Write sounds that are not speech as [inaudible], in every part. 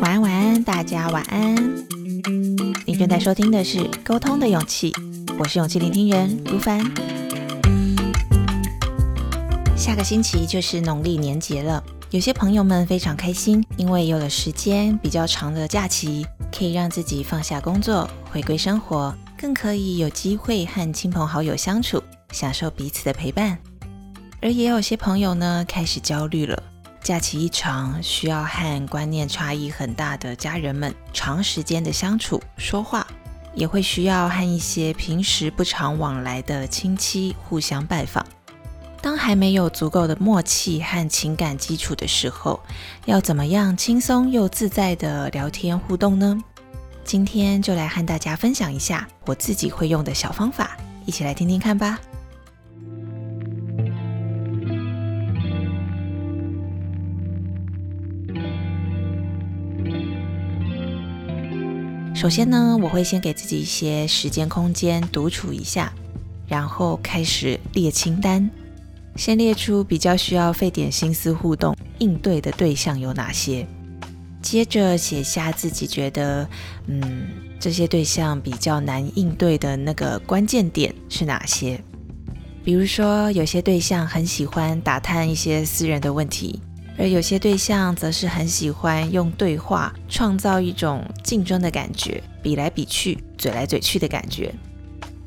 晚安，晚安，大家晚安。你正在收听的是《沟通的勇气》，我是勇气聆听人如凡。下个星期就是农历年节了，有些朋友们非常开心，因为有了时间比较长的假期，可以让自己放下工作，回归生活，更可以有机会和亲朋好友相处，享受彼此的陪伴。而也有些朋友呢，开始焦虑了。假期一长，需要和观念差异很大的家人们长时间的相处说话，也会需要和一些平时不常往来的亲戚互相拜访。当还没有足够的默契和情感基础的时候，要怎么样轻松又自在的聊天互动呢？今天就来和大家分享一下我自己会用的小方法，一起来听听看吧。首先呢，我会先给自己一些时间空间独处一下，然后开始列清单，先列出比较需要费点心思互动应对的对象有哪些，接着写下自己觉得，嗯，这些对象比较难应对的那个关键点是哪些。比如说，有些对象很喜欢打探一些私人的问题。而有些对象则是很喜欢用对话创造一种竞争的感觉，比来比去、嘴来嘴去的感觉；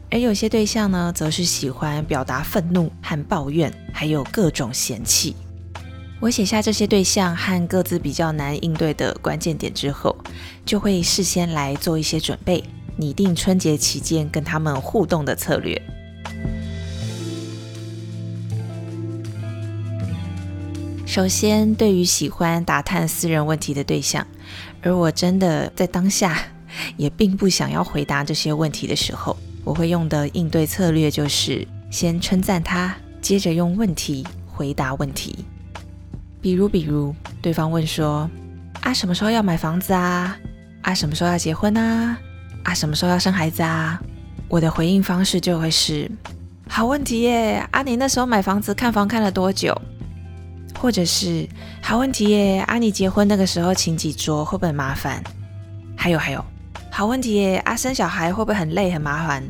而有些对象呢，则是喜欢表达愤怒和抱怨，还有各种嫌弃。我写下这些对象和各自比较难应对的关键点之后，就会事先来做一些准备，拟定春节期间跟他们互动的策略。首先，对于喜欢打探私人问题的对象，而我真的在当下 [laughs] 也并不想要回答这些问题的时候，我会用的应对策略就是先称赞他，接着用问题回答问题。比如，比如对方问说：“啊，什么时候要买房子啊？啊，什么时候要结婚啊？啊，什么时候要生孩子啊？”我的回应方式就会是：“好问题耶！啊，你那时候买房子看房看了多久？”或者是好问题耶，啊，你结婚那个时候请几桌会不会很麻烦？还有还有，好问题耶，啊，生小孩会不会很累很麻烦？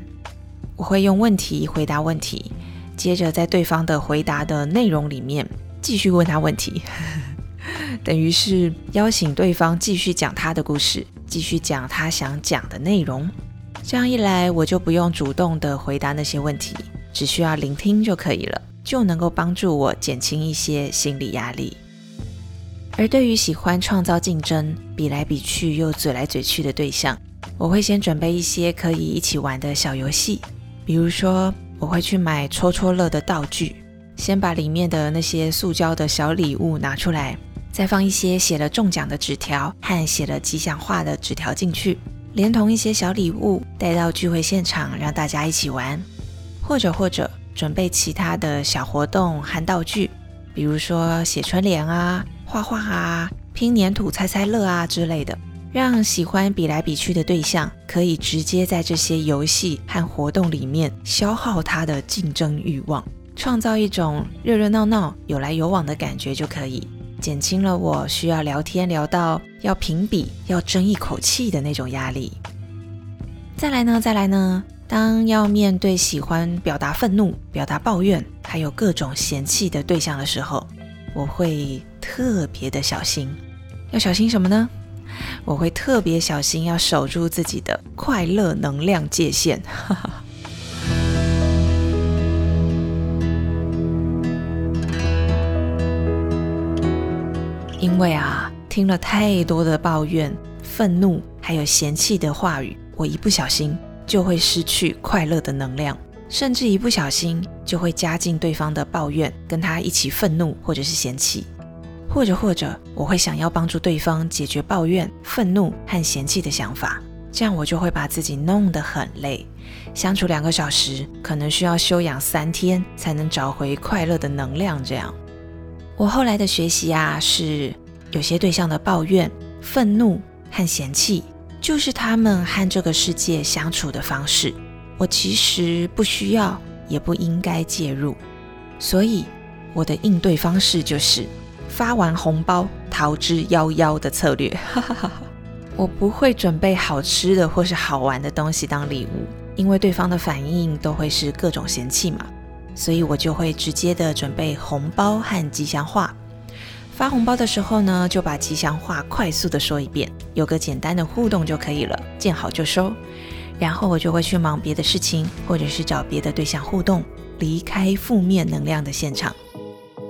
我会用问题回答问题，接着在对方的回答的内容里面继续问他问题，等于是邀请对方继续讲他的故事，继续讲他想讲的内容。这样一来，我就不用主动的回答那些问题，只需要聆听就可以了。就能够帮助我减轻一些心理压力。而对于喜欢创造竞争、比来比去又嘴来嘴去的对象，我会先准备一些可以一起玩的小游戏。比如说，我会去买戳戳乐的道具，先把里面的那些塑胶的小礼物拿出来，再放一些写了中奖的纸条和写了吉祥话的纸条进去，连同一些小礼物带到聚会现场，让大家一起玩。或者或者。准备其他的小活动和道具，比如说写春联啊、画画啊、拼粘土、猜猜乐啊之类的，让喜欢比来比去的对象可以直接在这些游戏和活动里面消耗他的竞争欲望，创造一种热热闹闹、有来有往的感觉就可以，减轻了我需要聊天聊到要评比、要争一口气的那种压力。再来呢，再来呢。当要面对喜欢表达愤怒、表达抱怨，还有各种嫌弃的对象的时候，我会特别的小心。要小心什么呢？我会特别小心，要守住自己的快乐能量界限。[laughs] 因为啊，听了太多的抱怨、愤怒，还有嫌弃的话语，我一不小心。就会失去快乐的能量，甚至一不小心就会加进对方的抱怨，跟他一起愤怒或者是嫌弃，或者或者我会想要帮助对方解决抱怨、愤怒和嫌弃的想法，这样我就会把自己弄得很累，相处两个小时可能需要休养三天才能找回快乐的能量。这样，我后来的学习啊，是有些对象的抱怨、愤怒和嫌弃。就是他们和这个世界相处的方式，我其实不需要，也不应该介入。所以我的应对方式就是发完红包逃之夭夭的策略。[laughs] 我不会准备好吃的或是好玩的东西当礼物，因为对方的反应都会是各种嫌弃嘛，所以我就会直接的准备红包和吉祥话。发红包的时候呢，就把吉祥话快速的说一遍，有个简单的互动就可以了，见好就收。然后我就会去忙别的事情，或者是找别的对象互动，离开负面能量的现场。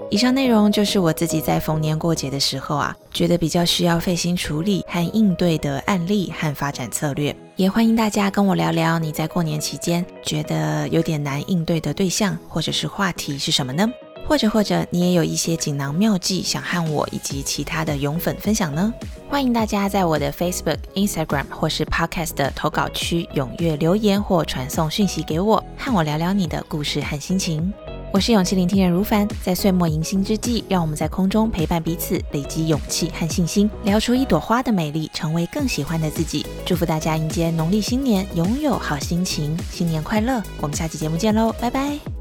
以上内容就是我自己在逢年过节的时候啊，觉得比较需要费心处理和应对的案例和发展策略。也欢迎大家跟我聊聊你在过年期间觉得有点难应对的对象或者是话题是什么呢？或者或者你也有一些锦囊妙计想和我以及其他的勇粉分享呢？欢迎大家在我的 Facebook、Instagram 或是 Podcast 的投稿区踊跃留言或传送讯息给我，和我聊聊你的故事和心情。我是勇气聆听人如凡，在岁末迎新之际，让我们在空中陪伴彼此，累积勇气和信心，聊出一朵花的美丽，成为更喜欢的自己。祝福大家迎接农历新年，拥有好心情，新年快乐！我们下期节目见喽，拜拜。